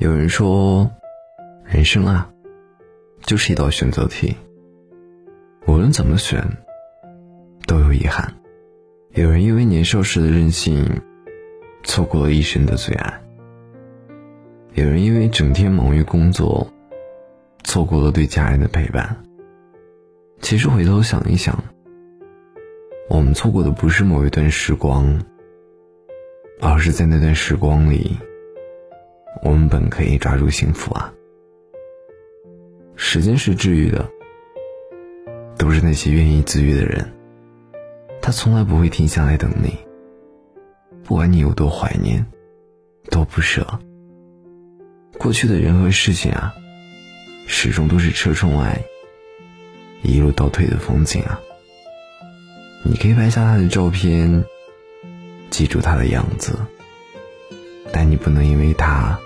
有人说，人生啊，就是一道选择题，无论怎么选，都有遗憾。有人因为年少时的任性，错过了一生的最爱；有人因为整天忙于工作，错过了对家人的陪伴。其实回头想一想，我们错过的不是某一段时光，而是在那段时光里。我们本可以抓住幸福啊！时间是治愈的，都是那些愿意自愈的人。他从来不会停下来等你，不管你有多怀念，多不舍。过去的人和事情啊，始终都是车窗外一路倒退的风景啊。你可以拍下他的照片，记住他的样子，但你不能因为他。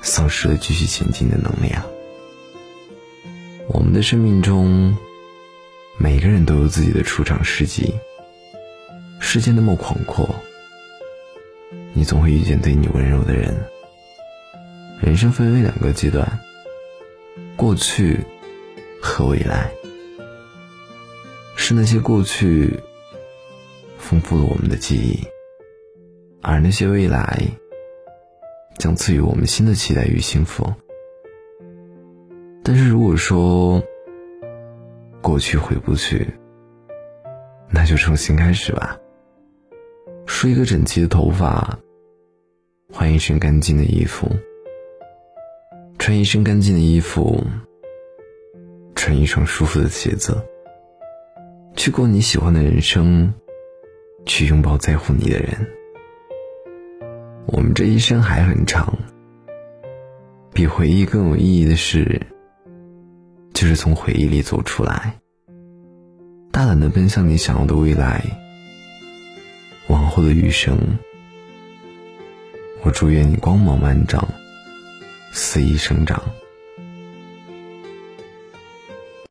丧失了继续前进的能力啊！我们的生命中，每个人都有自己的出场时机。世界那么广阔，你总会遇见对你温柔的人。人生分为两个阶段：过去和未来。是那些过去丰富了我们的记忆，而那些未来。将赐予我们新的期待与幸福。但是如果说过去回不去，那就重新开始吧。梳一个整齐的头发，换一身干净的衣服，穿一身干净的衣服，穿一双舒服的鞋子，去过你喜欢的人生，去拥抱在乎你的人。我们这一生还很长，比回忆更有意义的事，就是从回忆里走出来，大胆的奔向你想要的未来。往后的余生，我祝愿你光芒万丈，肆意生长。